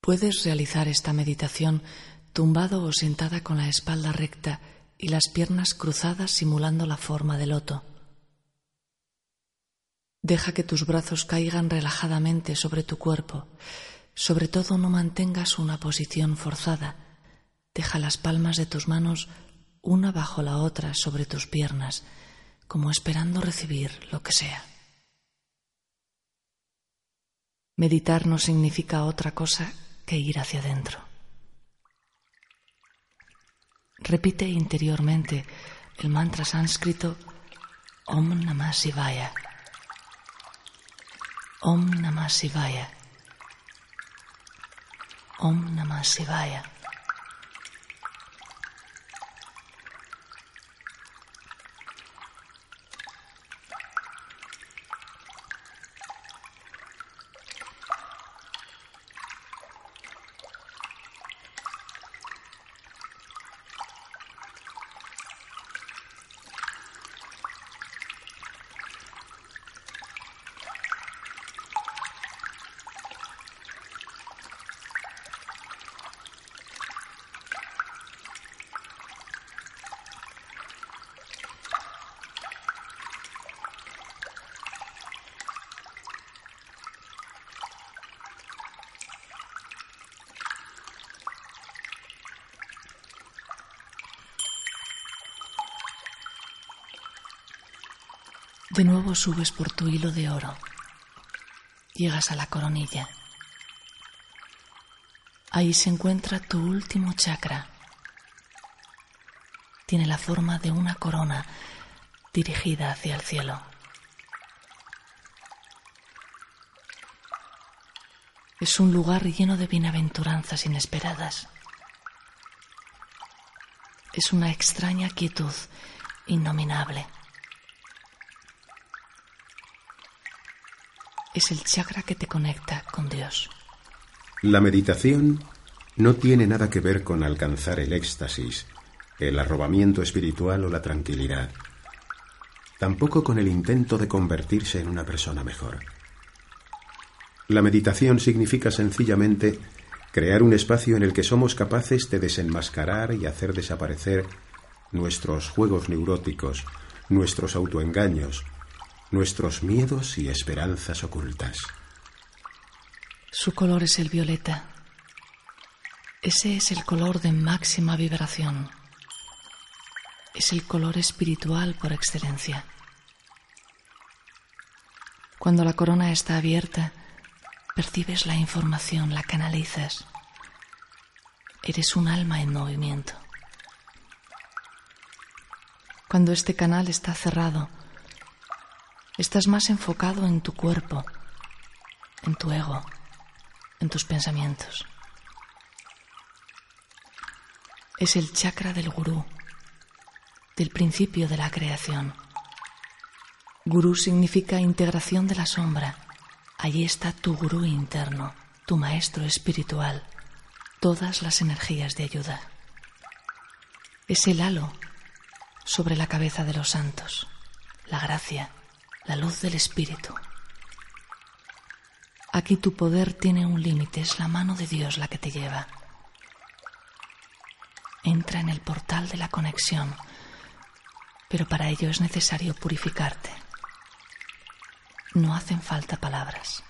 Puedes realizar esta meditación tumbado o sentada con la espalda recta y las piernas cruzadas simulando la forma de loto. Deja que tus brazos caigan relajadamente sobre tu cuerpo. Sobre todo no mantengas una posición forzada. Deja las palmas de tus manos una bajo la otra sobre tus piernas, como esperando recibir lo que sea. Meditar no significa otra cosa que ir hacia adentro. Repite interiormente el mantra sánscrito Om Namah Shivaya. Om Namah Shivaya. Om Namah Shivaya. De nuevo subes por tu hilo de oro. Llegas a la coronilla. Ahí se encuentra tu último chakra. Tiene la forma de una corona dirigida hacia el cielo. Es un lugar lleno de bienaventuranzas inesperadas. Es una extraña quietud innominable. Es el chakra que te conecta con Dios. La meditación no tiene nada que ver con alcanzar el éxtasis, el arrobamiento espiritual o la tranquilidad. Tampoco con el intento de convertirse en una persona mejor. La meditación significa sencillamente crear un espacio en el que somos capaces de desenmascarar y hacer desaparecer nuestros juegos neuróticos, nuestros autoengaños, nuestros miedos y esperanzas ocultas. Su color es el violeta. Ese es el color de máxima vibración. Es el color espiritual por excelencia. Cuando la corona está abierta, percibes la información, la canalizas. Eres un alma en movimiento. Cuando este canal está cerrado, Estás más enfocado en tu cuerpo, en tu ego, en tus pensamientos. Es el chakra del gurú, del principio de la creación. Gurú significa integración de la sombra. Allí está tu gurú interno, tu maestro espiritual, todas las energías de ayuda. Es el halo sobre la cabeza de los santos, la gracia, la luz del Espíritu. Aquí tu poder tiene un límite, es la mano de Dios la que te lleva. Entra en el portal de la conexión, pero para ello es necesario purificarte. No hacen falta palabras.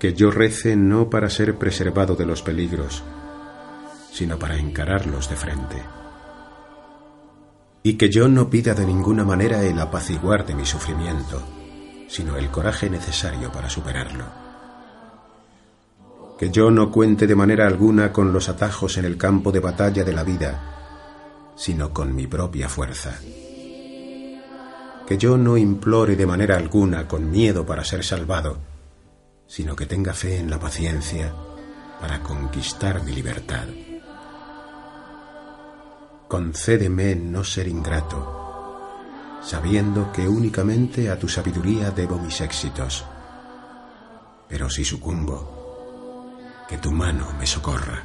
Que yo rece no para ser preservado de los peligros, sino para encararlos de frente. Y que yo no pida de ninguna manera el apaciguar de mi sufrimiento, sino el coraje necesario para superarlo. Que yo no cuente de manera alguna con los atajos en el campo de batalla de la vida, sino con mi propia fuerza. Que yo no implore de manera alguna con miedo para ser salvado, sino que tenga fe en la paciencia para conquistar mi libertad. Concédeme no ser ingrato, sabiendo que únicamente a tu sabiduría debo mis éxitos. Pero si sucumbo, que tu mano me socorra.